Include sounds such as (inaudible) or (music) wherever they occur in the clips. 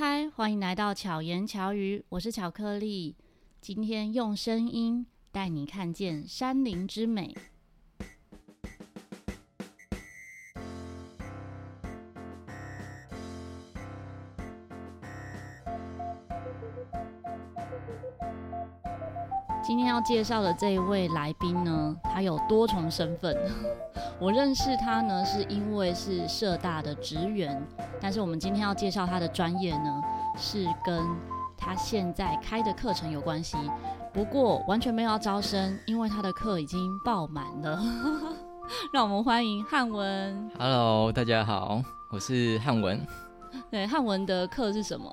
嗨，欢迎来到巧言巧语，我是巧克力。今天用声音带你看见山林之美。今天要介绍的这一位来宾呢，他有多重身份。我认识他呢，是因为是社大的职员，但是我们今天要介绍他的专业呢，是跟他现在开的课程有关系。不过完全没有要招生，因为他的课已经爆满了。(laughs) 让我们欢迎汉文。Hello，大家好，我是汉文。对，汉文的课是什么？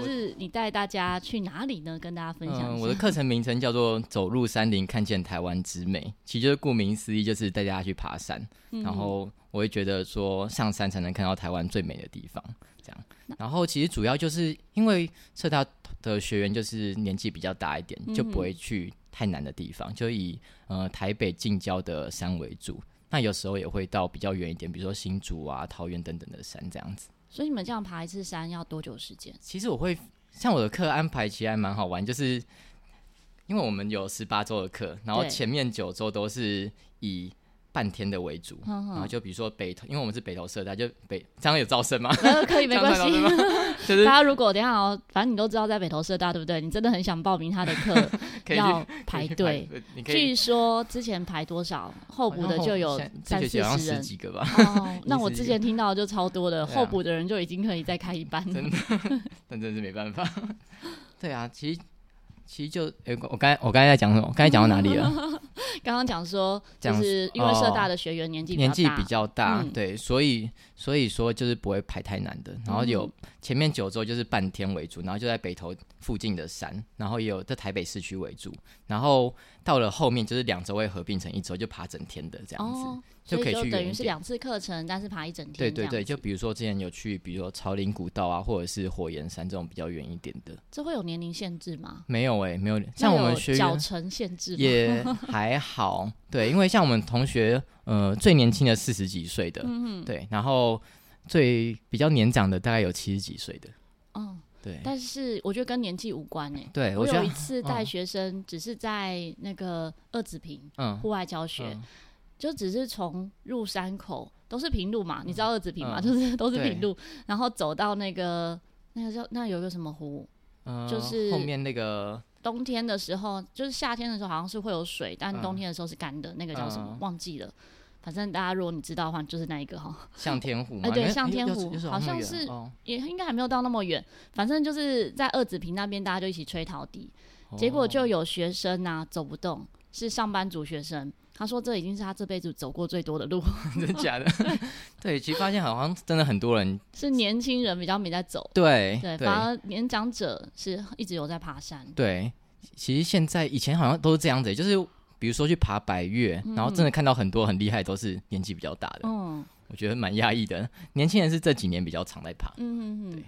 就是你带大家去哪里呢？跟大家分享一下。嗯，我的课程名称叫做“走入山林，看见台湾之美”，其实就是顾名思义，就是带大家去爬山。嗯。然后我会觉得说，上山才能看到台湾最美的地方。这样。然后其实主要就是因为社大的学员就是年纪比较大一点，就不会去太难的地方，就以呃台北近郊的山为主。那有时候也会到比较远一点，比如说新竹啊、桃园等等的山这样子。所以你们这样爬一次山要多久时间？其实我会像我的课安排其实还蛮好玩，就是因为我们有十八周的课，然后前面九周都是以半天的为主，然后就比如说北投，因为我们是北投社大，就北这样有招生吗？呃，可以没 (laughs) 关系。就是 (laughs) 大家如果等一下哦，反正你都知道在北投社大对不对？你真的很想报名他的课，要排队。据说之前排多少候补的就有三四十人几个吧。(laughs) 哦，那我之前听到就超多的，候补的人就已经可以再开一班了。真的，(laughs) 但真是没办法。(laughs) 对啊，其实。其实就诶、欸，我刚才我刚才在讲什么？刚才讲到哪里了？刚刚讲说，就是因为社大的学员年纪年纪比较大，嗯、对，所以所以说就是不会排太难的。然后有前面九周就是半天为主，然后就在北投附近的山，然后也有在台北市区为主，然后到了后面就是两周会合并成一周，就爬整天的这样子。哦就可以去，等于是两次课程，但是爬一整天。对对对，就比如说之前有去，比如说朝林古道啊，或者是火焰山这种比较远一点的。这会有年龄限制吗？没有哎、欸，没有。像我们学脚程限制也还好，(laughs) 对，因为像我们同学，呃，最年轻的四十几岁的，对，然后最比较年长的大概有七十几岁的。嗯，对。但是我觉得跟年纪无关诶、欸。对，我有一次带学生，只是在那个二子坪，嗯，户外教学。嗯就只是从入山口都是平路嘛，嗯、你知道二子坪嘛，嗯、就是 (laughs) 都是平路，然后走到那个那个叫那有一个什么湖，嗯、就是后面那个冬天的时候，就是夏天的时候好像是会有水，但冬天的时候是干的，嗯、那个叫什么忘记了。反正大家如果你知道的话，就是那一个哈，向天湖嘛，哎对，向天湖好像是也应该还没有到那么远，反正就是在二子坪那边，大家就一起吹陶笛，哦、结果就有学生呐、啊、走不动，是上班族学生。他说：“这已经是他这辈子走过最多的路，(laughs) 真的假的？(laughs) 对，其实发现好像真的很多人是年轻人比较没在走，对对，反而年长者是一直有在爬山。对，其实现在以前好像都是这样子，就是比如说去爬百岳，嗯、然后真的看到很多很厉害，都是年纪比较大的。嗯，我觉得蛮压抑的。(laughs) 年轻人是这几年比较常在爬。嗯嗯嗯，对。”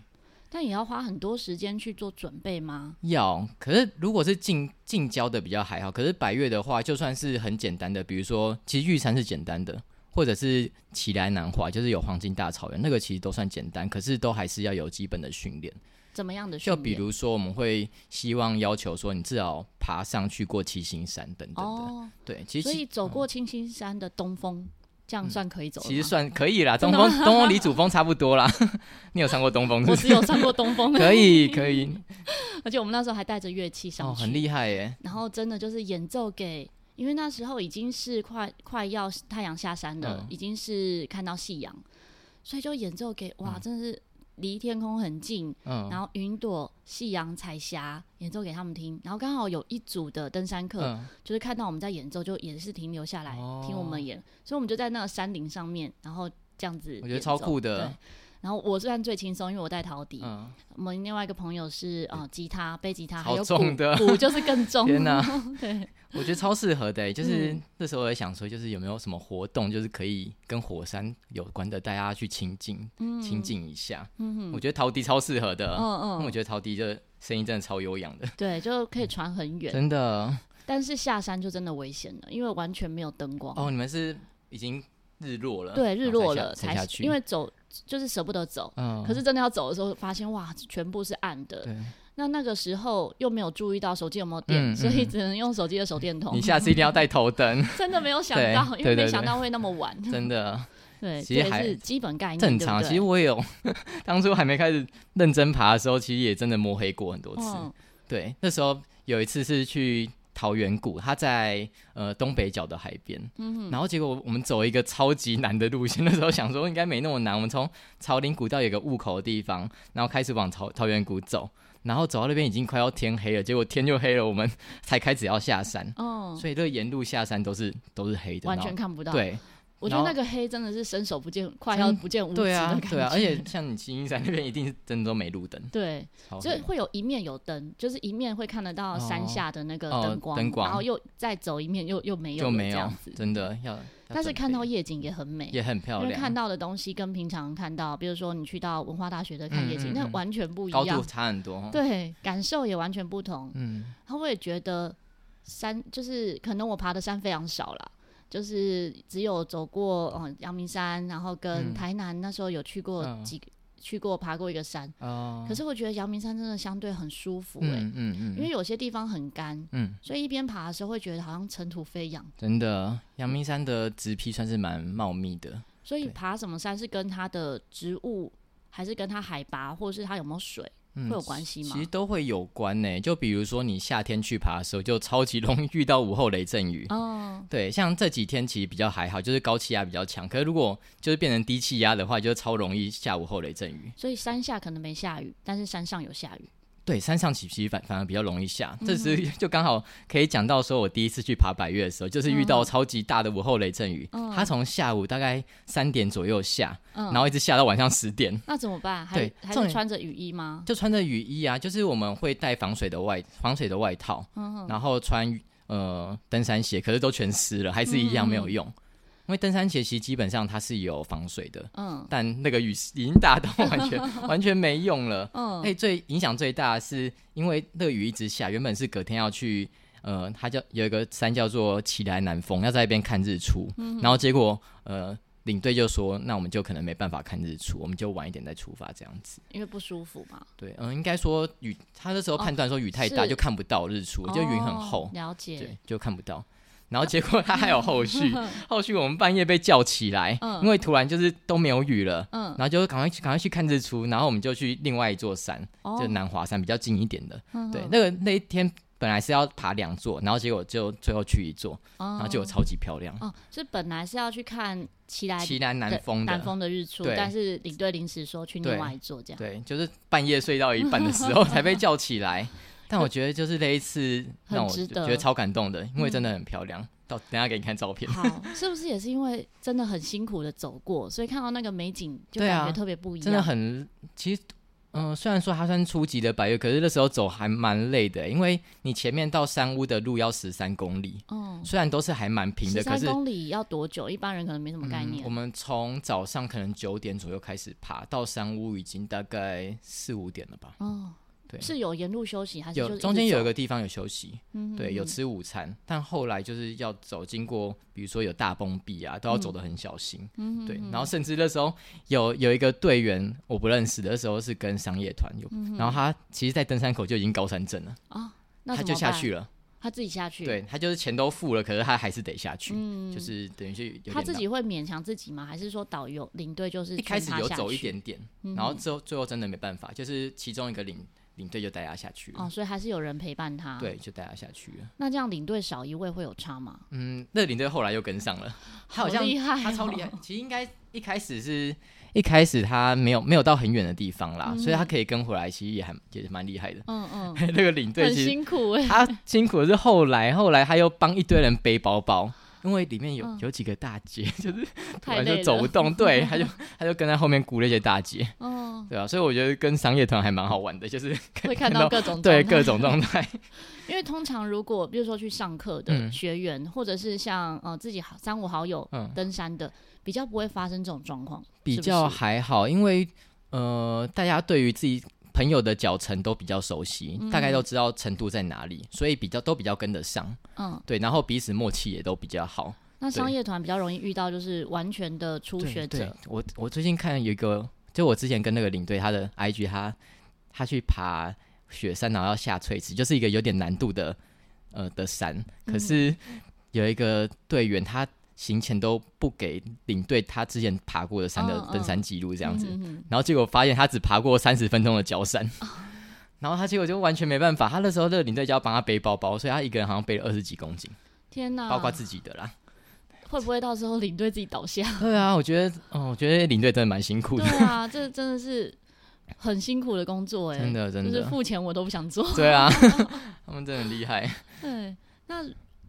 但也要花很多时间去做准备吗？要，可是如果是近近郊的比较还好，可是百岳的话，就算是很简单的，比如说，其实玉山是简单的，或者是奇来南华，就是有黄金大草原，那个其实都算简单，可是都还是要有基本的训练。怎么样的训练？就比如说，我们会希望要求说，你至少爬上去过七星山等等的。哦，对，其实所以走过七星山的东峰。这样算可以走，其实算可以啦。东风，东风离主峰差不多啦。(laughs) 你有上过东峰？我只有上过东峰。(laughs) 可以，可以。(laughs) 而且我们那时候还带着乐器上去，哦，很厉害耶。然后真的就是演奏给，因为那时候已经是快快要太阳下山了，嗯、已经是看到夕阳，所以就演奏给哇，真的是。离天空很近，嗯、然后云朵、夕阳、彩霞演奏给他们听，然后刚好有一组的登山客，嗯、就是看到我们在演奏，就也是停留下来、哦、听我们演，所以我们就在那个山顶上面，然后这样子，我觉得超酷的。对，然后我算最轻松，因为我带陶笛，嗯、我们另外一个朋友是啊、呃，吉他、背吉他，还有鼓，(laughs) 鼓就是更重。天哪，(laughs) 对。我觉得超适合的、欸，就是那时候我也想说，就是有没有什么活动，就是可以跟火山有关的，大家去亲近、亲近一下。嗯哼，我觉得陶笛超适合的。嗯嗯，我觉得陶笛的声音真的超悠扬的。对，就可以传很远。真的。但是下山就真的危险了，因为完全没有灯光。哦，你们是已经日落了？对，日落了才下去。因为走就是舍不得走，嗯，可是真的要走的时候，发现哇，全部是暗的。那那个时候又没有注意到手机有没有电，嗯、所以只能用手机的手电筒。你下次一定要带头灯。(laughs) 真的没有想到，因为没想到会那么晚。真的。(laughs) 对，其实还是基本概念。正常，其实我也有，(laughs) 当初还没开始认真爬的时候，其实也真的摸黑过很多次。嗯、对，那时候有一次是去桃源谷，它在呃东北角的海边。嗯哼。然后结果我们走一个超级难的路线，那时候想说应该没那么难。我们从朝林古道有个雾口的地方，然后开始往桃桃源谷走。然后走到那边已经快要天黑了，结果天就黑了，我们才开始要下山。哦，所以这个沿路下山都是都是黑的，完全看不到。对，我觉得那个黑真的是伸手不见，快要不见五指的感觉。对啊，而且像你七星山那边一定是真的都没路灯。对，所以会有一面有灯，就是一面会看得到山下的那个灯光，灯光，然后又再走一面又又没有，就没有，真的要。但是看到夜景也很美，也很漂亮。因为看到的东西跟平常看到，比如说你去到文化大学的看夜景，嗯嗯嗯，那完全不一样，高度差很多。对，感受也完全不同。嗯，然后我也觉得山就是可能我爬的山非常少啦，就是只有走过嗯阳明山，然后跟台南那时候有去过几去过爬过一个山，哦、可是我觉得阳明山真的相对很舒服哎、欸嗯，嗯嗯，因为。有些地方很干，嗯，所以一边爬的时候会觉得好像尘土飞扬。真的，阳明山的植被算是蛮茂密的，所以爬什么山是跟它的植物，还是跟它海拔，或者是它有没有水？会有关系吗？其实都会有关呢、欸。就比如说你夏天去爬的时候，就超级容易遇到午后雷阵雨。哦，对，像这几天其实比较还好，就是高气压比较强。可是如果就是变成低气压的话，就超容易下午后雷阵雨。所以山下可能没下雨，但是山上有下雨。对，山上其实反反而比较容易下，这时 (laughs) 就刚好可以讲到说，我第一次去爬百岳的时候，就是遇到超级大的午后雷阵雨，它从下午大概三点左右下，然后一直下到晚上十点。那怎么办？对，还是穿着雨衣吗？就穿着雨衣啊，就是我们会带防水的外防水的外套，然后穿呃登山鞋，可是都全湿了，还是一样没有用。因为登山鞋其实基本上它是有防水的，嗯，但那个雨已经大到完全完全没用了，嗯，哎，最影响最大的是因为那个雨一直下，原本是隔天要去，呃，它叫有一个山叫做奇莱南峰，要在那边看日出，嗯，然后结果呃领队就说，那我们就可能没办法看日出，我们就晚一点再出发这样子，因为不舒服嘛，对，嗯，应该说雨，他那时候判断说雨太大就看不到日出，哦，就云很厚，了解，对，就看不到。然后结果他还有后续，(laughs) 后续我们半夜被叫起来，嗯、因为突然就是都没有雨了，嗯、然后就赶快去赶快去看日出，然后我们就去另外一座山，哦、就南华山比较近一点的，嗯、对，那个那一天本来是要爬两座，然后结果就最后去一座，哦、然后结果超级漂亮。哦，是本来是要去看奇莱奇南南峰的南峰的日出，但是领队临时说去另外一座，这样对，对，就是半夜睡到一半的时候 (laughs) 才被叫起来。但我觉得就是那一次让我觉得超感动的，因为真的很漂亮。嗯、到等下给你看照片。好，是不是也是因为真的很辛苦的走过，所以看到那个美景就感觉特别不一样？啊、真的很，其实，嗯、呃，虽然说它算初级的百岳，可是那时候走还蛮累的，因为你前面到山屋的路要十三公里。嗯。虽然都是还蛮平的，可是十三公里要多久？一般人可能没什么概念。嗯、我们从早上可能九点左右开始爬，到山屋已经大概四五点了吧。哦。对，是有沿路休息还是有中间有一个地方有休息？对，有吃午餐，但后来就是要走，经过比如说有大崩壁啊，都要走得很小心。对，然后甚至那时候有有一个队员我不认识的时候是跟商业团有，嗯、然后他其实，在登山口就已经高山症了啊，那他就下去了，他自己下去，对，他就是钱都付了，可是他还是得下去，嗯、就是等于是他自己会勉强自己吗？还是说导游领队就是一开始有走一点点，嗯、然后最后最后真的没办法，就是其中一个领。领队就带他下去了哦，所以还是有人陪伴他。对，就带他下去了。那这样领队少一位会有差吗？嗯，那领队后来又跟上了，(laughs) 他好像厉害，他超厉害。其实应该一开始是一开始他没有没有到很远的地方啦，所以他可以跟回来，其实也还也蛮厉害的。嗯嗯，(laughs) 那个领队很辛苦哎，他辛苦的是后来后来他又帮一堆人背包包。因为里面有有几个大姐，就是突然就走不动，对，他就 (laughs) 他就跟在后面鼓那些大姐，哦，对啊，所以我觉得跟商业团还蛮好玩的，就是 (laughs) 会看到各种对各种状态。(laughs) 因为通常如果比如说去上课的学员，或者是像呃自己三五好友登山的，比较不会发生这种状况，比较还好，因为呃大家对于自己。朋友的脚程都比较熟悉，大概都知道程度在哪里，所以比较都比较跟得上。嗯，对，然后彼此默契也都比较好。那商业团比较容易遇到就是完全的初学者。我我最近看有一个，就我之前跟那个领队他的 IG，他他去爬雪山，然后要下垂直，就是一个有点难度的呃的山。可是有一个队员，他行前都不给领队他之前爬过的山的登山记录，这样子。然后结果发现他只爬过三十分钟的焦山，(laughs) 然后他结果就完全没办法。他那时候那个领队就要帮他背包包，所以他一个人好像背了二十几公斤。天哪！包括自己的啦。会不会到时候领队自己倒下？对啊，我觉得，哦，我觉得领队真的蛮辛苦的。对啊，这真的是很辛苦的工作哎，真的真的，就是付钱我都不想做。对啊，(laughs) 他们真的很厉害。对，那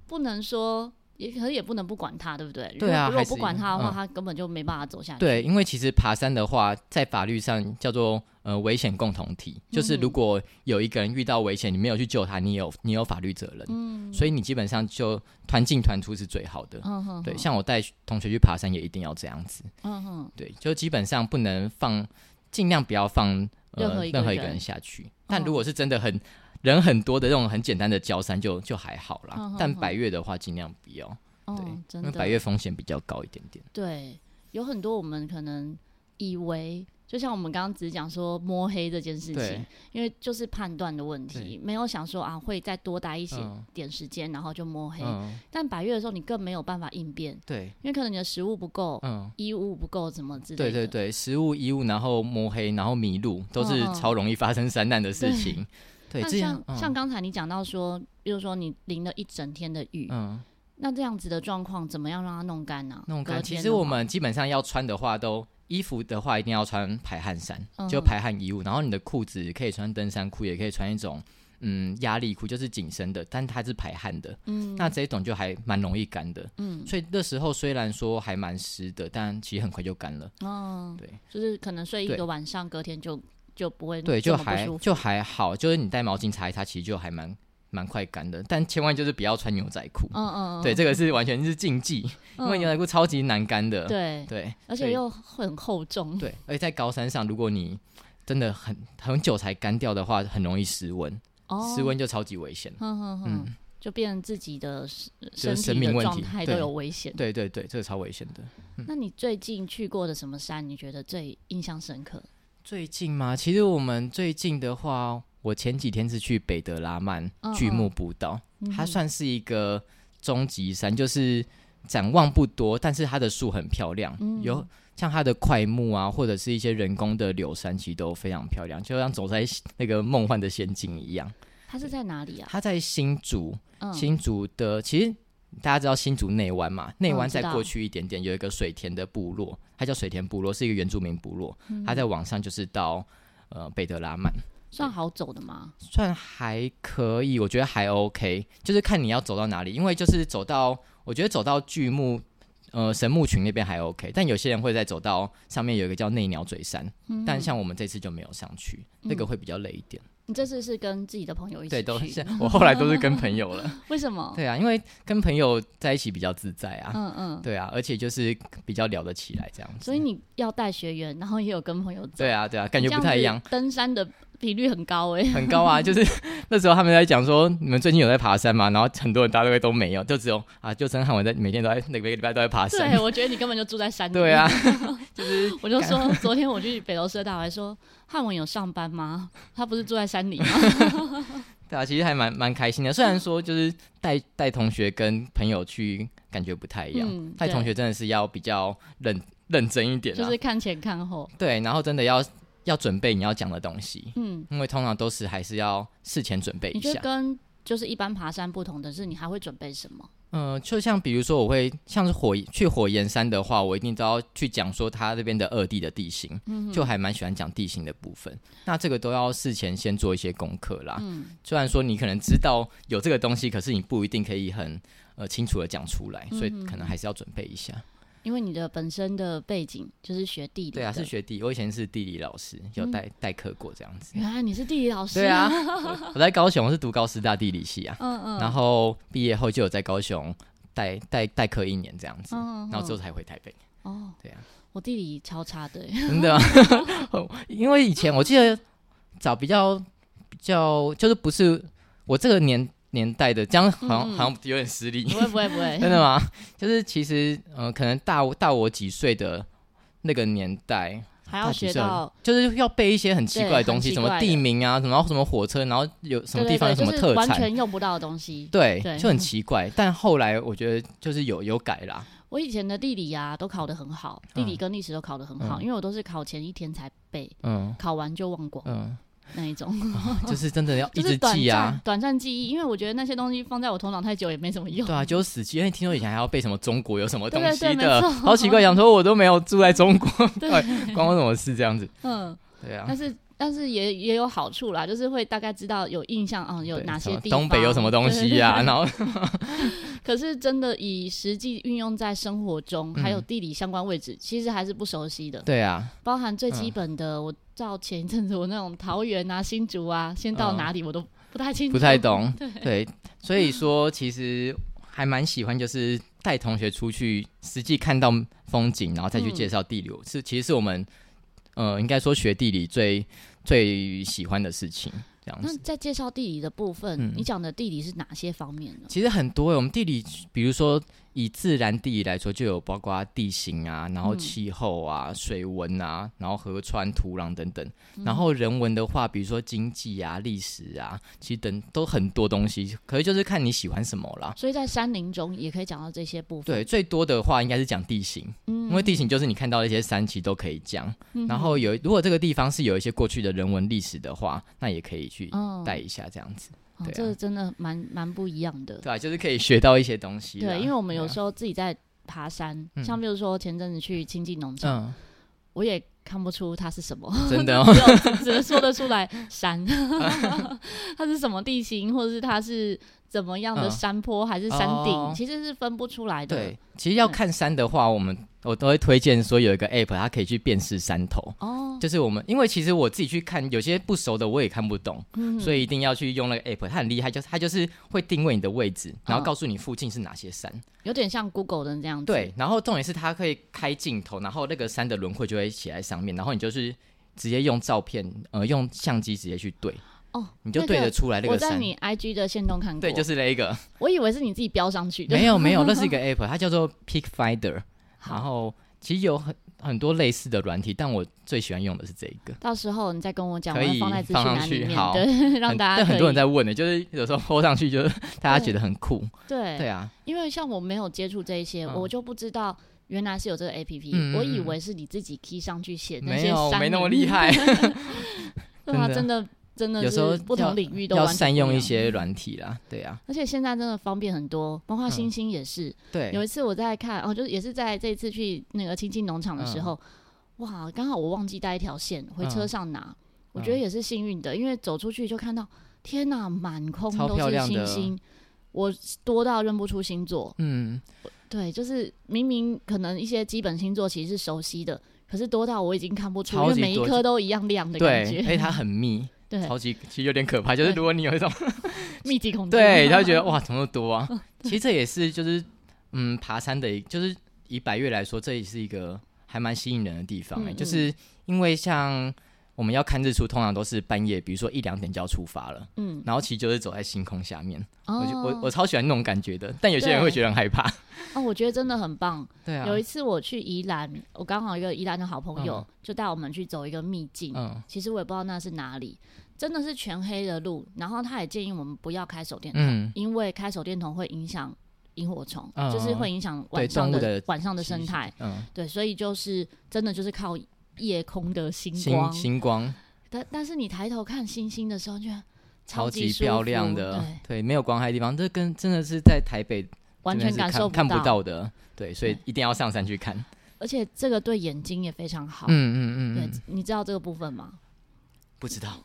不能说。也可是也不能不管他，对不对？对啊，如果不管他的话，嗯、他根本就没办法走下去。对，因为其实爬山的话，在法律上叫做呃危险共同体，就是如果有一个人遇到危险，你没有去救他，你有你有法律责任。嗯，所以你基本上就团进团出是最好的。嗯哼，对，像我带同学去爬山也一定要这样子。嗯哼，对，就基本上不能放，尽量不要放呃任何一个人下去。但如果是真的很。人很多的这种很简单的交山就就还好啦，嗯、但百越的话尽量不要，嗯、对，因为百越风险比较高一点点。对，有很多我们可能以为，就像我们刚刚只讲说摸黑这件事情，因为就是判断的问题，没有想说啊会再多待一些点时间，嗯、然后就摸黑。嗯、但百越的时候你更没有办法应变，对，因为可能你的食物不够，嗯，衣物不够，怎么之类的。对对对，食物、衣物，然后摸黑，然后迷路，都是超容易发生山难的事情。对，那像、嗯、像刚才你讲到说，比如说你淋了一整天的雨，嗯，那这样子的状况怎么样让它弄干呢、啊？弄干，其实我们基本上要穿的话都，都衣服的话一定要穿排汗衫，嗯、就排汗衣物。然后你的裤子可以穿登山裤，也可以穿一种嗯压力裤，就是紧身的，但它是排汗的。嗯，那这一种就还蛮容易干的。嗯，所以那时候虽然说还蛮湿的，但其实很快就干了。哦，对，就是可能睡一个晚上，隔天就。就不会对，就还就还好，就是你带毛巾擦一擦，其实就还蛮蛮快干的。但千万就是不要穿牛仔裤，嗯嗯，对，这个是完全是禁忌，因为牛仔裤超级难干的，对对，而且又很厚重，对，而且在高山上，如果你真的很很久才干掉的话，很容易失温，失温就超级危险，嗯嗯，就变成自己的身体的状态都有危险，对对对，这个超危险的。那你最近去过的什么山？你觉得最印象深刻？最近吗？其实我们最近的话，我前几天是去北德拉曼巨木步道，嗯、它算是一个终极山，就是展望不多，但是它的树很漂亮，嗯、有像它的块木啊，或者是一些人工的柳杉，其实都非常漂亮，就像走在那个梦幻的仙境一样。它是在哪里啊？它在新竹，新竹的其实。大家知道新竹内湾嘛？内湾再过去一点点，有一个水田的部落，它叫水田部落，是一个原住民部落。它在往上就是到呃北德拉曼，算好走的吗？算还可以，我觉得还 OK，就是看你要走到哪里。因为就是走到，我觉得走到巨木呃神木群那边还 OK，但有些人会再走到上面有一个叫内鸟嘴山，但像我们这次就没有上去，那个会比较累一点。你这次是跟自己的朋友一起去？对，都是我后来都是跟朋友了。(laughs) 为什么？对啊，因为跟朋友在一起比较自在啊。嗯嗯。对啊，而且就是比较聊得起来这样子。所以你要带学员，然后也有跟朋友走。对啊，对啊，感觉不太一样。登山的比率很高哎。很高啊，(laughs) 就是那时候他们在讲说，你们最近有在爬山吗？然后很多人大概都没有，就只有啊，就陈汉文在每天都在每个礼拜都在爬山。对，我觉得你根本就住在山里。对啊，(laughs) 就是我就说，昨天我去北投社大，我还说。汉文有上班吗？他不是住在山里吗？(laughs) 对啊，其实还蛮蛮开心的。虽然说就是带带同学跟朋友去，感觉不太一样。带、嗯、同学真的是要比较认认真一点，就是看前看后。对，然后真的要要准备你要讲的东西。嗯，因为通常都是还是要事前准备一下。你就跟就是一般爬山不同的是，你还会准备什么？嗯、呃，就像比如说，我会像是火去火焰山的话，我一定都要去讲说它这边的二地的地形，嗯、就还蛮喜欢讲地形的部分。那这个都要事前先做一些功课啦。嗯，虽然说你可能知道有这个东西，可是你不一定可以很呃清楚的讲出来，所以可能还是要准备一下。因为你的本身的背景就是学地理，对啊，是学地。我以前是地理老师，有代代课过这样子。原来你是地理老师？对啊，(laughs) 我在高雄，我是读高师大地理系啊。嗯嗯。然后毕业后就有在高雄代代代课一年这样子，然后之后才回台北。哦，对啊。我地理超差的，真的。(laughs) 因为以前我记得找比较比较，就是不是我这个年。年代的，这样好像、嗯、好像有点失礼。不会不会不会，真的吗？就是其实，呃，可能大大我几岁的那个年代，还要学到，就是要背一些很奇怪的东西，什么地名啊，什么什么火车，然后有什么地方有什么特产，完全用不到的东西。对，对就很奇怪。但后来我觉得就是有有改啦。我以前的地理呀、啊、都考得很好，地理跟历史都考得很好、嗯，因为我都是考前一天才背，嗯，考完就忘光，嗯，那一种，哦、就是真的要 (laughs) 一直记啊，短暂记忆，因为我觉得那些东西放在我头脑太久也没什么用。对啊，就死记，因为听说以前还要背什么中国有什么东西的，好奇怪，想说我都没有住在中国，(laughs) 对，(laughs) 关我什么事？这样子？嗯，对啊，但是。但是也也有好处啦，就是会大概知道有印象啊、嗯，有哪些地方，东北有什么东西呀、啊？然后 (laughs) (laughs) 可是真的以实际运用在生活中、嗯，还有地理相关位置，其实还是不熟悉的。对啊，包含最基本的，嗯、我照前一阵子我那种桃园啊、新竹啊，先到哪里我都不太清楚，不太懂。(laughs) 对，对所以说其实还蛮喜欢，就是带同学出去实际看到风景，然后再去介绍地理、嗯，是其实是我们。呃，应该说学地理最最喜欢的事情，这样子。那在介绍地理的部分，嗯、你讲的地理是哪些方面呢？其实很多，我们地理，比如说。以自然地理来说，就有包括地形啊，然后气候啊、嗯、水文啊，然后河川、土壤等等、嗯。然后人文的话，比如说经济啊、历史啊，其实等都很多东西。可是就是看你喜欢什么啦。所以在山林中也可以讲到这些部分。对，最多的话应该是讲地形、嗯，因为地形就是你看到的一些山，其实都可以讲、嗯。然后有如果这个地方是有一些过去的人文历史的话，那也可以去带一下这样子。哦啊、这个真的蛮蛮不一样的，对、啊，就是可以学到一些东西。对，因为我们有时候自己在爬山，啊、像比如说前阵子去亲近农场、嗯，我也看不出它是什么，真的、哦，只 (laughs) 只能说得出来山，(laughs) 它是什么地形，或者是它是。怎么样的山坡还是山顶、哦，其实是分不出来的。对，其实要看山的话，我们我都会推荐说有一个 app，它可以去辨识山头。哦，就是我们，因为其实我自己去看，有些不熟的我也看不懂，嗯、所以一定要去用那个 app，它很厉害，就是它就是会定位你的位置，然后告诉你附近是哪些山，有点像 Google 的这样子。对，然后重点是它可以开镜头，然后那个山的轮廓就会写在上面，然后你就是直接用照片，呃，用相机直接去对。哦，你就对得出来那个。我在你 IG 的线动看过。对，就是那一个。我以为是你自己标上去的。没有没有，那是一个 (laughs) app，它叫做 Peak Finder。然后其实有很很多类似的软体，但我最喜欢用的是这一个。到时候你再跟我讲，可以放在放上去，好，对，(laughs) 让大家。但很多人在问的，就是有时候 po 上去，就是大家觉得很酷。对对啊，因为像我没有接触这一些、嗯，我就不知道原来是有这个 app、嗯。我以为是你自己 key 上去写那些山，没有，没那么厉害。(laughs) (laughs) 对啊，真的。真的是不同领域都要善用一些软体啦，对啊。而且现在真的方便很多，包括星星也是。嗯、对，有一次我在看，哦，就是也是在这一次去那个亲近农场的时候，嗯、哇，刚好我忘记带一条线回车上拿，嗯、我觉得也是幸运的，因为走出去就看到，天哪，满空都是星星，我多到认不出星座。嗯，对，就是明明可能一些基本星座其实是熟悉的，可是多到我已经看不出，因为每一颗都一样亮的感觉，而且它很密。对，超级其实有点可怕，就是如果你有一种 (laughs) 密集恐惧，对，他会觉得哇，(laughs) 怎么那么多啊？其实这也是就是嗯，爬山的，就是以百越来说，这也是一个还蛮吸引人的地方哎、欸。嗯嗯，就是因为像。我们要看日出，通常都是半夜，比如说一两点就要出发了。嗯，然后其实就是走在星空下面。哦，我我我超喜欢那种感觉的，但有些人会觉得很害怕。(laughs) 哦，我觉得真的很棒。对啊，有一次我去宜兰，我刚好一个宜兰的好朋友、嗯、就带我们去走一个秘境。嗯，其实我也不知道那是哪里，真的是全黑的路。然后他也建议我们不要开手电筒，嗯、因为开手电筒会影响萤火虫、嗯，就是会影响晚上的，的晚上的生态。嗯，对，所以就是真的就是靠。夜空的星光，星，星光，但但是你抬头看星星的时候，就超级漂亮的，对，对，没有光害的地方，这跟真的是在台北完全感受不看不到。的，对，所以一定要上山去看。而且这个对眼睛也非常好，嗯嗯嗯，对，你知道这个部分吗？不知道，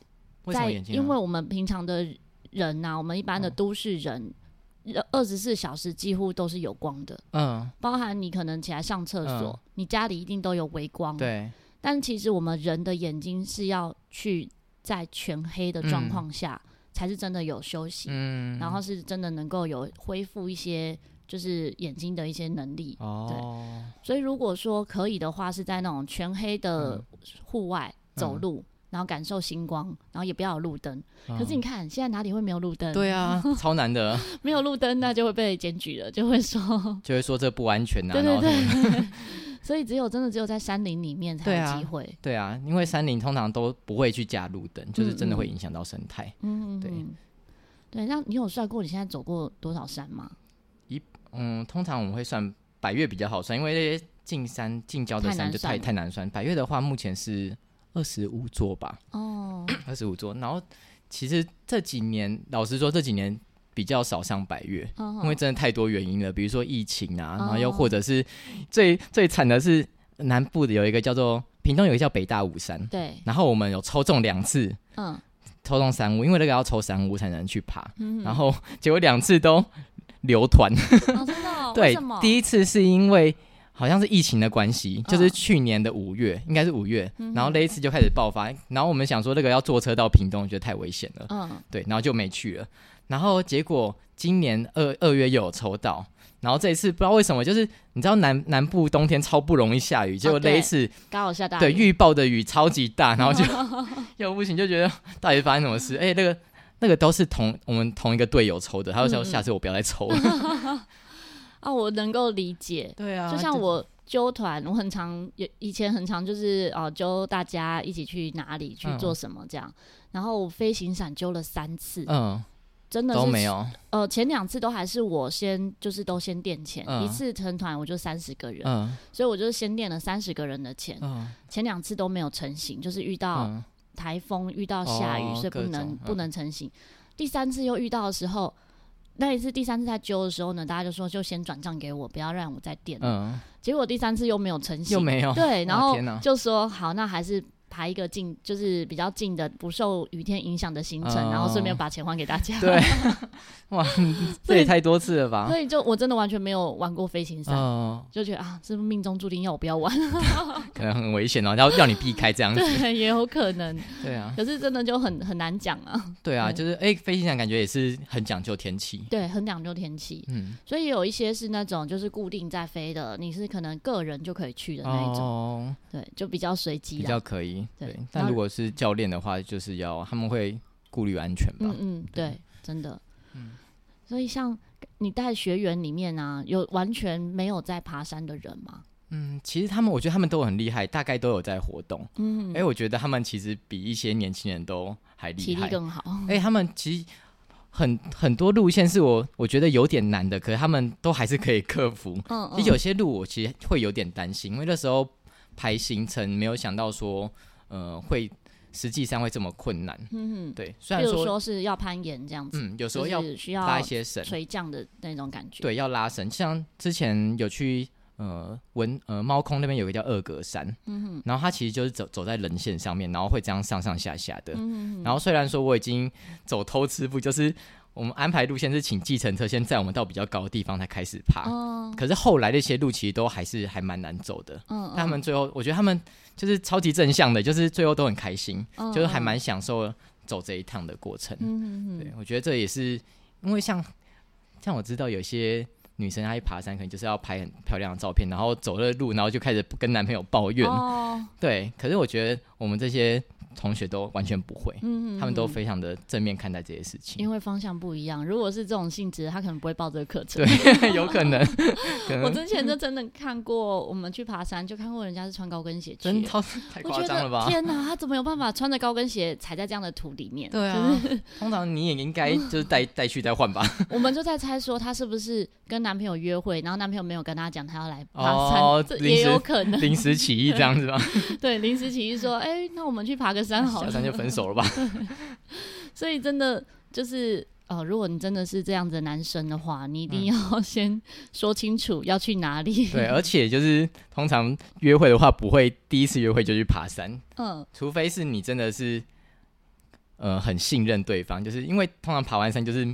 为什么眼睛？因为我们平常的人呐、啊，我们一般的都市人，二十四小时几乎都是有光的，嗯，包含你可能起来上厕所、嗯，你家里一定都有微光，对。但其实我们人的眼睛是要去在全黑的状况下，才是真的有休息，嗯，然后是真的能够有恢复一些就是眼睛的一些能力，哦，对。所以如果说可以的话，是在那种全黑的户外走路，然后感受星光，然后也不要有路灯。嗯、可是你看，现在哪里会没有路灯？对啊，超难的。(laughs) 没有路灯，那就会被检举了，就会说，就会说这不安全呐、啊。对对对。所以只有真的只有在山林里面才有机会对、啊。对啊，因为山林通常都不会去加路灯，就是真的会影响到生态。嗯嗯。对。对，那你有算过你现在走过多少山吗？一嗯，通常我们会算百越比较好算，因为那些近山近郊的山就太太难算。百越的话，目前是二十五座吧。哦。二十五座，然后其实这几年，老实说这几年。比较少上百岳，因为真的太多原因了，比如说疫情啊，然后又或者是最最惨的是南部的有一个叫做屏东有一个叫北大武山，对，然后我们有抽中两次，嗯，抽中三屋，因为那个要抽三屋才能去爬，然后结果两次都留团，(laughs) 真的，对，第一次是因为好像是疫情的关系，就是去年的五月，应该是五月，然后那一次就开始爆发，然后我们想说那个要坐车到屏东，觉得太危险了，嗯，对，然后就没去了。然后结果今年二二月又有抽到，然后这一次不知道为什么，就是你知道南南部冬天超不容易下雨，结果那一次刚好下大雨，对，预报的雨超级大，(laughs) 然后就又不行，就觉得到底发生什么事？哎，那个那个都是同我们同一个队友抽的，他就说下次我不要再抽了。(laughs) 啊，我能够理解，对啊，就像我揪团，我很常以以前很常就是哦揪大家一起去哪里去做什么这样，然后飞行伞揪了三次，嗯。真的是都没有，呃，前两次都还是我先，就是都先垫钱，嗯、一次成团我就三十个人，嗯、所以我就先垫了三十个人的钱。嗯、前两次都没有成型，就是遇到台风，遇到下雨，哦、所以不能、嗯、不能成型。第三次又遇到的时候，那一次第三次在揪的时候呢，大家就说就先转账给我，不要让我再垫。嗯，结果第三次又没有成型，又没有对，然后就说好，那还是。排一个近，就是比较近的，不受雨天影响的行程，嗯、然后顺便把钱还给大家。对，(laughs) 哇，这也太多次了吧？所以就我真的完全没有玩过飞行伞，嗯、就觉得啊，是不是命中注定要我不要玩？(laughs) 可能很危险哦，要要你避开这样子。(laughs) 对，也有可能。对啊，可是真的就很很难讲啊。对啊，就是哎、欸，飞行伞感觉也是很讲究天气。对，很讲究天气。嗯，所以有一些是那种就是固定在飞的，你是可能个人就可以去的那一种。哦，对，就比较随机，比较可以。对，但如果是教练的话，就是要他们会顾虑安全吧。嗯嗯，对，真的。嗯，所以像你带学员里面啊，有完全没有在爬山的人吗？嗯，其实他们，我觉得他们都很厉害，大概都有在活动。嗯，哎，我觉得他们其实比一些年轻人都还厉害，体力更好。哎，他们其实很很多路线是我我觉得有点难的，可是他们都还是可以克服。嗯嗯，其实有些路我其实会有点担心，因为那时候排行程没有想到说。呃，会实际上会这么困难，嗯哼，对。虽然说，说是要攀岩这样子，嗯，有时候要需要拉一些绳垂降的那种感觉，对，要拉绳。像之前有去呃文呃猫空那边有个叫二格山，嗯哼，然后它其实就是走走在人线上面，然后会这样上上下下的，嗯哼，然后虽然说我已经走偷吃步，就是。我们安排路线是请计程车先载我们到比较高的地方才开始爬，哦、可是后来那些路其实都还是还蛮难走的。嗯，但他们最后，我觉得他们就是超级正向的，就是最后都很开心，嗯、就是还蛮享受走这一趟的过程。嗯嗯，对，我觉得这也是因为像像我知道有些女生她一爬山，可能就是要拍很漂亮的照片，然后走了路，然后就开始跟男朋友抱怨。哦，对，可是我觉得我们这些。同学都完全不会，嗯，他们都非常的正面看待这些事情，因为方向不一样。如果是这种性质，他可能不会报这个课程，对，(laughs) 有可能。(laughs) 可能我之前就真的看过，我们去爬山就看过人家是穿高跟鞋去，真 (laughs) 太夸张了吧？天哪，他怎么有办法穿着高跟鞋踩在这样的土里面？对啊，通常你也应该就是带带去再换吧。我们就在猜说，他是不是跟男朋友约会，然后男朋友没有跟他讲他要来爬山，哦、这也有可能临时起意这样子吧？对，临时起意说，哎、欸，那我们去爬个。山好，(laughs) 下山就分手了吧？(laughs) 所以真的就是，呃，如果你真的是这样子的男生的话，你一定要先说清楚要去哪里。对，而且就是通常约会的话，不会第一次约会就去爬山。嗯，除非是你真的是，呃，很信任对方，就是因为通常爬完山就是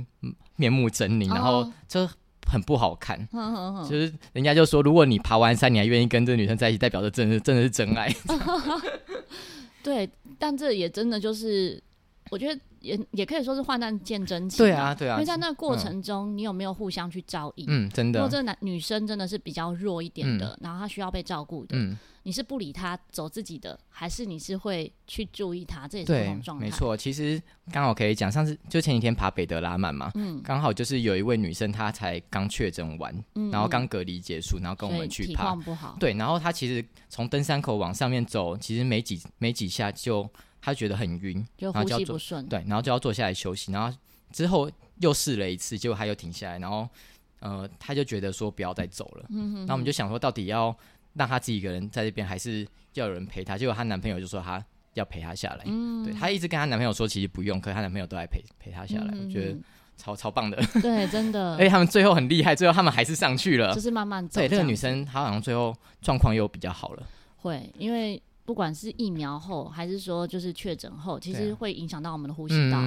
面目狰狞，然后就很不好看。哦、就是人家就说，如果你爬完山你还愿意跟这个女生在一起，代表着真的真的是真爱。(laughs) 对，但这也真的就是我觉得也也可以说是患难见真情。对啊，对啊，因为在那个过程中，你有没有互相去照应？嗯，真的。如果这个男女生真的是比较弱一点的，然后她需要被照顾的，嗯。你是不理他走自己的，还是你是会去注意他？这也是不同状态。没错。其实刚好可以讲，上次就前几天爬北德拉曼嘛，嗯，刚好就是有一位女生，她才刚确诊完，嗯，然后刚隔离结束，然后跟我们去爬，不好。对，然后她其实从登山口往上面走，其实没几没几下就她觉得很晕，就呼吸不顺，对，然后就要坐下来休息，然后之后又试了一次，结果她又停下来，然后呃，她就觉得说不要再走了，嗯哼，那我们就想说到底要。让她自己一个人在这边，还是要有人陪她。结果她男朋友就说她要陪她下来。嗯，对，她一直跟她男朋友说其实不用，可是她男朋友都来陪陪她下来。嗯、我觉得超超棒的。对，真的。(laughs) 而且他们最后很厉害，最后他们还是上去了。就是慢慢走。对，那个女生她好像最后状况又比较好了。会，因为。不管是疫苗后，还是说就是确诊后，其实会影响到我们的呼吸道、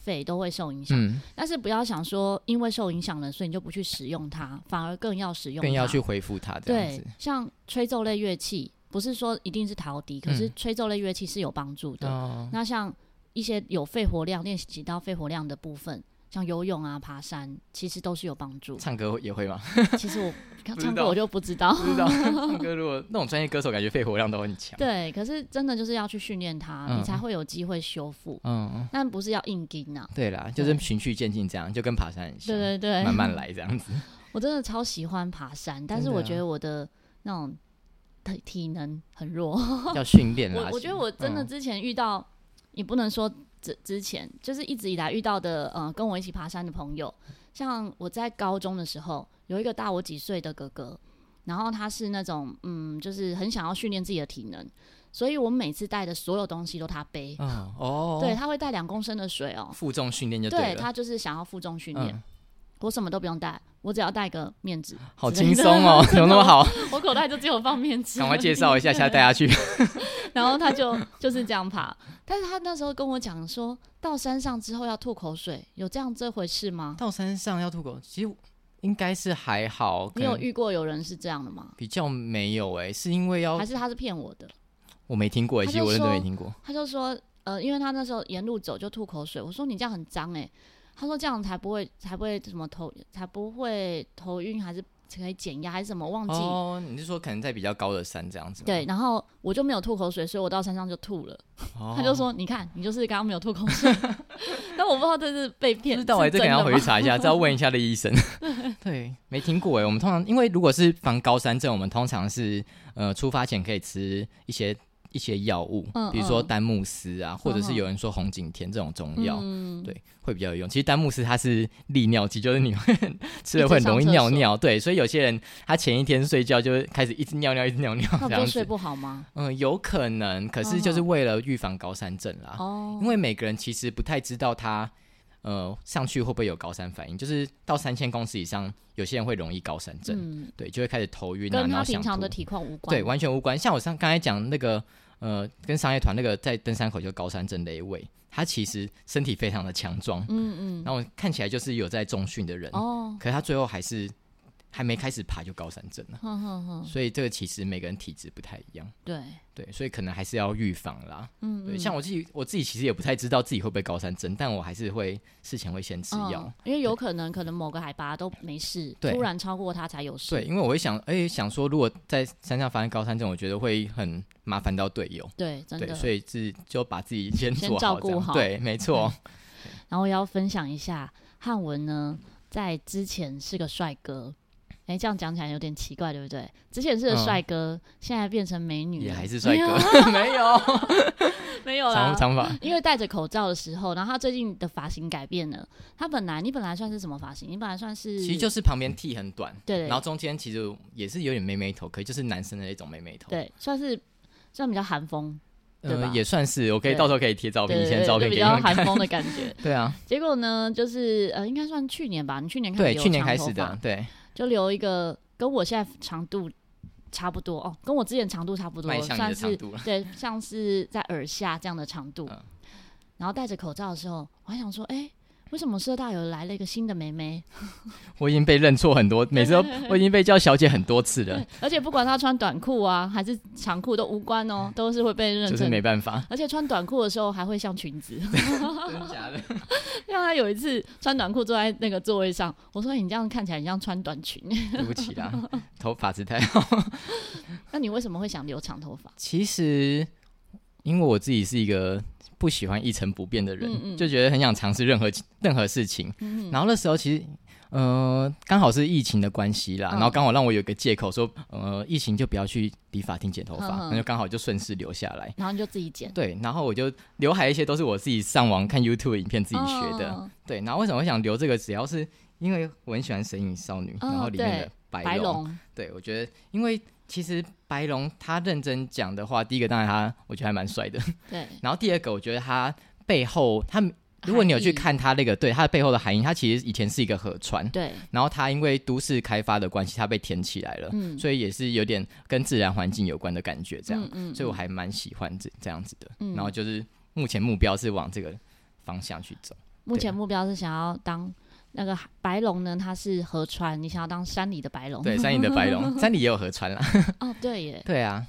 肺都会受影响。嗯、但是不要想说，因为受影响了，所以你就不去使用它，反而更要使用它，更要去恢复它。对，像吹奏类乐器，不是说一定是陶笛，可是吹奏类乐器是有帮助的。嗯、那像一些有肺活量、练习到肺活量的部分。像游泳啊、爬山，其实都是有帮助。唱歌也会吗？其实我 (laughs) 唱歌我就不知道。不知道 (laughs) 唱歌如果那种专业歌手，感觉肺活量都很强。对，可是真的就是要去训练它，嗯、你才会有机会修复。嗯，但不是要硬筋啊。对啦，就是循序渐进，这样就跟爬山很像。对对对，慢慢 (laughs) 来这样子。我真的超喜欢爬山，但是我觉得我的那种体体能很弱，要训练啦。我我觉得我真的之前遇到，也不能说。之之前就是一直以来遇到的，呃，跟我一起爬山的朋友，像我在高中的时候，有一个大我几岁的哥哥，然后他是那种，嗯，就是很想要训练自己的体能，所以我们每次带的所有东西都他背，嗯、哦，对，他会带两公升的水哦，负重训练就对他就是想要负重训练。嗯我什么都不用带，我只要带个面纸，好轻松哦，(laughs) 有那么好？(laughs) 我口袋就只有放面纸。赶快介绍一下，现在带他去。(laughs) 然后他就就是这样爬，但是他那时候跟我讲说，到山上之后要吐口水，有这样这回事吗？到山上要吐口，其实应该是还好。你有遇过有人是这样的吗？比较没有哎、欸，是因为要还是他是骗我的？我没听过、欸，其实我真的没听过。他就说，呃，因为他那时候沿路走就吐口水，我说你这样很脏哎、欸。他说这样才不会，才不会什么头，才不会头晕，还是可以减压，还是什么？忘记哦，你是说可能在比较高的山这样子？对，然后我就没有吐口水，所以我到山上就吐了。哦、他就说：“你看，你就是刚刚没有吐口水。(laughs) ”但我不知道这是被骗。但我还是可能要回去查一下，再问一下 (laughs) 的医生。(laughs) 对，没听过哎。我们通常因为如果是防高山症，我们通常是呃出发前可以吃一些。一些药物，比如说丹木斯啊，或者是有人说红景天这种中药，嗯、对，会比较有用。其实丹木斯它是利尿剂，就是你会 (laughs) 吃了会很容易尿尿，对，所以有些人他前一天睡觉就开始一直尿尿，一直尿尿，(laughs) 这样子。睡不好吗？嗯，有可能，可是就是为了预防高山症啦。哦，因为每个人其实不太知道他呃上去会不会有高山反应，就是到三千公尺以上，有些人会容易高山症，嗯、对，就会开始头晕啊，然后平常的体况无关，对，完全无关。像我上刚才讲那个。呃，跟商业团那个在登山口就高山症的一位，他其实身体非常的强壮，嗯嗯，然后看起来就是有在重训的人，哦，可是他最后还是。还没开始爬就高山症了，所以这个其实每个人体质不太一样，对对，所以可能还是要预防啦。嗯，嗯，对，像我自己，我自己其实也不太知道自己会不会高山症，但我还是会事前会先吃药，嗯，因为有可能可能某个海拔都没事，突然超过它才有事。对，因为我会想，哎，欸，想说如果在山上发生高山症，我觉得会很麻烦到队友。对，真的，对，所以是就把自己先做好，先照顾好。对，没错。(laughs) 然后要分享一下汉文呢，在之前是个帅哥。哎，这样讲起来有点奇怪，对不对？之前是个帅哥，嗯、现在变成美女，也还是帅哥，(laughs) 没有，(laughs) 没有啦，长发。因为戴着口罩的时候，然后他最近的发型改变了。他本来，你本来算是什么发型？你本来算是，其实就是旁边剃很短，对，然后中间其实也是有点妹妹头，可以就是男生的那种妹妹头，对，算是算比较韩风，对也算是，我可以到时候可以贴照片，以前照片比较韩风的感觉，(laughs) 对啊。结果呢，就是呃，应该算去年吧，你去年开始对，去年开始的，对，就留一个。跟我现在长度差不多哦，跟我之前长度差不多，算是 (laughs) 对，像是在耳下这样的长度。嗯、然后戴着口罩的时候，我还想说，哎、欸，为什么社大有来了一个新的妹妹？(laughs) 我已经被认错很多，(laughs) 每次都我已经被叫小姐很多次了。(laughs) 而且不管她穿短裤啊还是长裤都无关哦，都是会被认。就是没办法。而且穿短裤的时候还会像裙子。真的假的？因为她有一次穿短裤坐在那个座位上，我说你这样看起来很像穿短裙。对不起啦，头发质太好。那你为什么会想留长头发？其实因为我自己是一个。不喜欢一成不变的人，嗯嗯，就觉得很想尝试任何任何事情。然后那时候其实，呃，刚好是疫情的关系啦，嗯、然后刚好让我有个借口说，呃，疫情就不要去理发厅剪头发，那就刚好就顺势留下来。然后你就自己剪。对，然后我就刘海一些都是我自己上网看 YouTube 影片自己学的。哦、对，然后为什么会想留这个？只要是因为我很喜欢《神隐少女》哦，然后里面的白龙。对，我觉得因为。其实白龙他认真讲的话，第一个当然他我觉得还蛮帅的，对。(laughs) 然后第二个我觉得他背后他如果你有去看他那个对他的背后的含义，他其实以前是一个河川，对。然后他因为都市开发的关系，他被填起来了，嗯。所以也是有点跟自然环境有关的感觉，这样，嗯，嗯，嗯。所以我还蛮喜欢这这样子的，嗯。然后就是目前目标是往这个方向去走。目前目标是想要当。那个白龙呢？它是河川，你想要当山里的白龙？对，山里的白龙，(laughs) 山里也有河川啦。哦，对耶。对啊，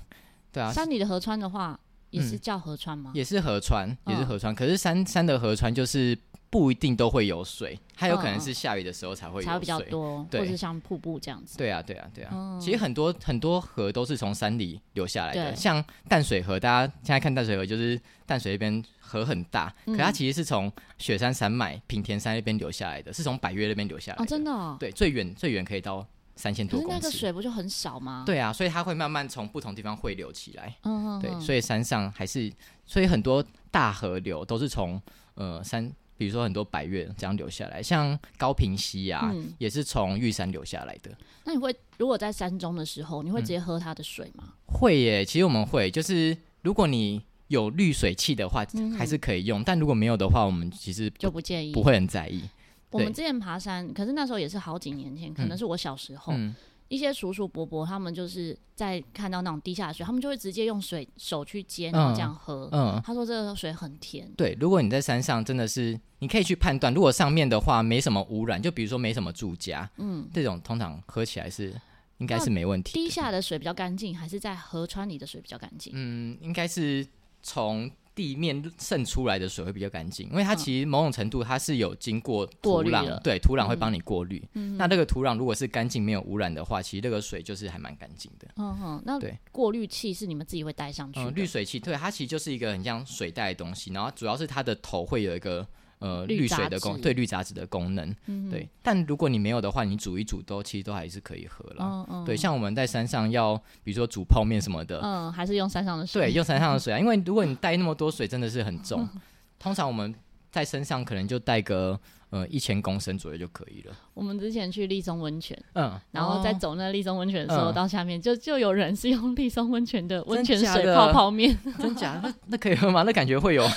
对啊。山里的河川的话，也是叫河川吗？嗯、也是河川，也是河川。哦、可是山山的河川就是不一定都会有水，它有可能是下雨的时候才会有水，才会比较多，对，或者像瀑布这样子。对啊，对啊，对啊。嗯、其实很多很多河都是从山里流下来的，像淡水河，大家现在看淡水河，就是淡水那边。河很大，可它其实是从雪山山脉、平田山那边流下来的，是从百越那边流下来的。哦，真的哦？对，最远最远可以到三千多公尺。可是那个水不就很少吗？对啊，所以它会慢慢从不同地方汇流起来。嗯嗯。对，所以山上还是，所以很多大河流都是从呃山，比如说很多白月这样流下来，像高平溪啊，嗯、也是从玉山流下来的。那你会如果在山中的时候，你会直接喝它的水吗？嗯、会耶，其实我们会，就是如果你。有滤水器的话，还是可以用，嗯，但如果没有的话，我们其实就不建议，不会很在意。我们之前爬山，可是那时候也是好几年前，可能是我小时候，嗯，一些叔叔伯伯他们就是在看到那种地下的水，他们就会直接用水手去接，然后这样喝。嗯，他说这个水很甜。对，如果你在山上，真的是你可以去判断，如果上面的话没什么污染，就比如说没什么住家，嗯，这种通常喝起来是应该是没问题。滴下的水比较干净，还是在河川里的水比较干净？嗯，应该是。从地面渗出来的水会比较干净，因为它其实某种程度它是有经过土壤，对，土壤会帮你过滤。嗯，那这个土壤如果是干净没有污染的话，其实这个水就是还蛮干净的。嗯哼，那对，过滤器是你们自己会带上去的？滤水器，对，它其实就是一个很像水袋的东西，然后主要是它的头会有一个。呃，滤水的功对滤杂质的功能，嗯，对。但如果你没有的话，你煮一煮都其实都还是可以喝了。嗯嗯。对，像我们在山上要，比如说煮泡面什么的，嗯，还是用山上的水。对，用山上的水啊，因为如果你 (laughs) 带那么多水，真的是很重。(laughs) 通常我们在身上可能就带个。呃，一千公升左右就可以了。我们之前去立松温泉，嗯，然后在走那立松温泉的时候，嗯、到下面就就有人是用立松温泉的温泉水泡泡面，(laughs) 真假？那那可以喝吗？那感觉会有，应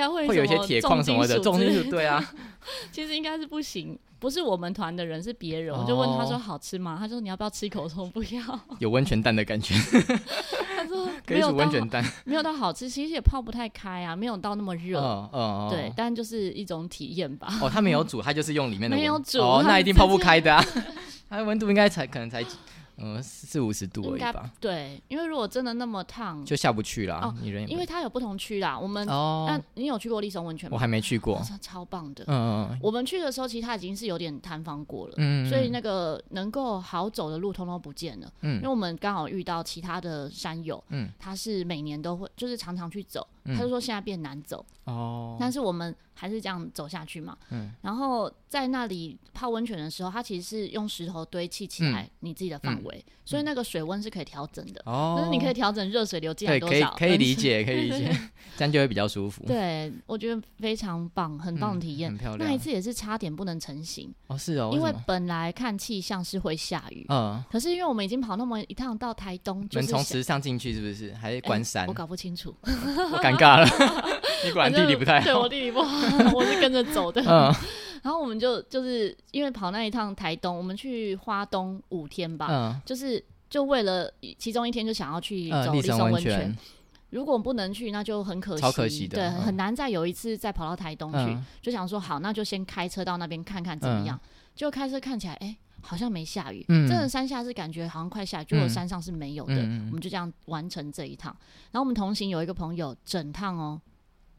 该会会有一些铁矿什么的，重金属，对啊。(laughs) 其实应该是不行。不是我们团的人，是别人。我就问他说好吃吗？他说你要不要吃一口？我说不要。(laughs) 有温泉蛋的感觉。(laughs) 他说可以煮温泉蛋，没有到好吃，其实也泡不太开啊，没有到那么热。嗯嗯对，但就是一种体验吧。哦，他没有煮，他就是用里面的。没有煮，哦，那一定泡不开的啊。它的温度应该才可能才。嗯，四五十度而已吧。对，因为如果真的那么烫，就下不去了。哦，你人因为它有不同区啦。我们哦，那你有去过立松温泉吗？我还没去过，超棒的。嗯嗯。我们去的时候，其实它已经是有点坍方过了。嗯。所以那个能够好走的路，通通不见了。嗯。因为我们刚好遇到其他的山友，嗯，他是每年都会，就是常常去走。他就说现在变难走。哦。但是我们还是这样走下去嘛。嗯。然后在那里泡温泉的时候，它其实是用石头堆砌起来你自己的范围，所以那个。水温是可以调整的，哦，就是你可以调整热水流进来多少，可以可以理解，可以理解，(laughs) 这样就会比较舒服。对，我觉得非常棒，很棒的体验，很漂亮。那一次也是差点不能成型哦，是哦，因为本来看气象是会下雨，嗯，可是因为我们已经跑那么一趟到台东，就是从池上进去是不是？还是关山？我搞不清楚，(laughs) 我尴尬了。(laughs) 你果然地理不太好，对我地理不好，我是跟着走的。嗯，然后我们就就是因为跑那一趟台东，我们去花东五天吧，嗯，就是。就为了其中一天就想要去走立松温泉，如果不能去，那就很可惜，超可惜的。对，嗯、很难再有一次再跑到台东去，嗯、就想说好，那就先开车到那边看看怎么样。嗯、就开车看起来，哎、欸，好像没下雨。嗯，真的山下是感觉好像快下雨，结果山上是没有的。嗯、我们就这样完成这一趟。然后我们同行有一个朋友，整趟哦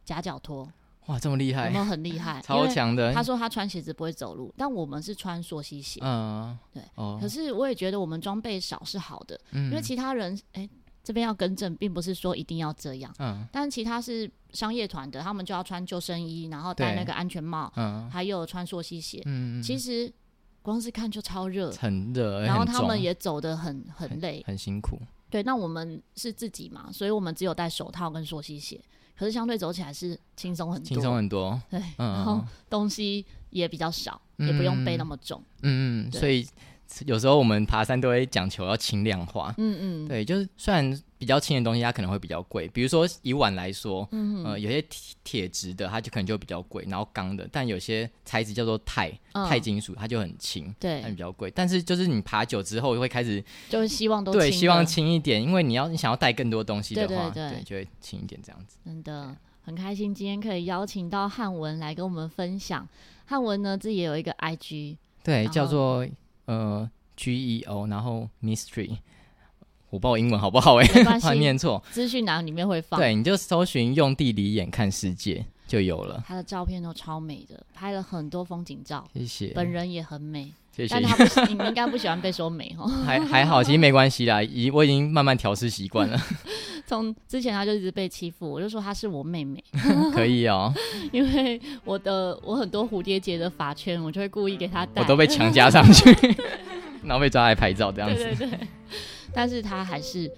夹脚拖，哇，这么厉害，有没有很厉害？(laughs) 超强的。他说他穿鞋子不会走路，但我们是穿溯溪鞋。嗯，对。哦、可是我也觉得我们装备少是好的，嗯、因为其他人哎。欸这边要更正，并不是说一定要这样。嗯。但其他是商业团的，他们就要穿救生衣，然后戴那个安全帽，嗯，还有穿溯溪鞋。嗯。其实光是看就超热，很热，然后他们也走得很很累很，很辛苦。对，那我们是自己嘛，所以我们只有戴手套跟溯溪鞋，可是相对走起来是轻松很多，轻松很多。对，嗯、然后东西也比较少，嗯、也不用背那么重。嗯嗯，所以。有时候我们爬山都会讲求要轻量化，嗯嗯，对，就是虽然比较轻的东西它可能会比较贵，比如说以碗来说，嗯哼呃，有些铁铁质的它就可能就比较贵，然后钢的，但有些材质叫做钛钛金属，它就很轻，对，它比较贵。但是就是你爬久之后会开始，就是希望都对，希望轻一点，因为你要你想要带更多东西的话，对，就会轻一点这样子。真的很开心今天可以邀请到汉文来跟我们分享。汉文呢自己也有一个 IG，对，叫做呃。G E O，然后 Mystery，我不知道英文好不好哎、欸，怕 (laughs) 念错。资讯栏里面会放，对，你就搜寻“用地理眼看世界”就有了。他的照片都超美的，拍了很多风景照，谢谢。本人也很美，谢谢。但他不，你应该不喜欢被说美哦。(laughs) 还还好，其实没关系啦，已我已经慢慢调试习惯了。(laughs) 从之前他就一直被欺负，我就说她是我妹妹。(laughs) 可以哦，因为我的我很多蝴蝶结的发圈，我就会故意给她戴，我都被强加上去。然后被抓来拍照这样子，对对对，但是他还是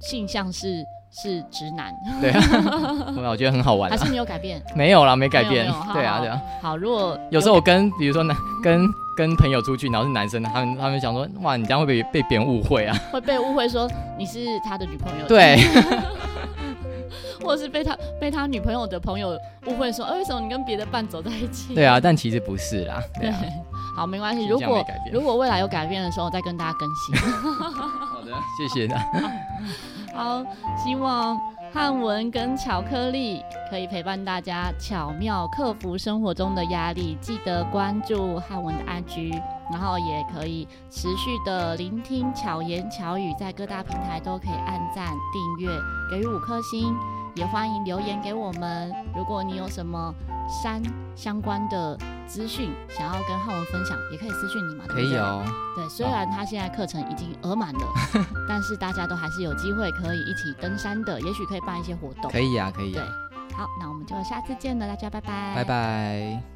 性向是是直男，对 (laughs) 啊，我觉得很好玩。还是你有改变？没有啦，没改变。对啊，对啊。好，如果有时候我跟比如说男跟跟朋友出去，然后是男生，他们他们想说，哇，你这样会不会被别人误会啊？(laughs) 会被误会说你是他的女朋友，对，(laughs) 或者是被他被他女朋友的朋友误会说，哎，为什么你跟别的伴走在一起？对啊，但其实不是啦，对啊。好，没关系。如果如果未来有改变的时候，再跟大家更新。好的，谢谢的。好，希望汉文跟巧克力可以陪伴大家巧妙克服生活中的压力。记得关注汉文的 IG，然后也可以持续的聆听巧言巧语，在各大平台都可以按赞、订阅、给予五颗星。也欢迎留言给我们，如果你有什么山相关的资讯想要跟浩文分享，也可以私讯你嘛。可以哦。对，虽然他现在课程已经额满了，(laughs) 哦、但是大家都还是有机会可以一起登山的，也许可以办一些活动。可以啊，可以。对，好，那我们就下次见了，大家拜拜。拜拜。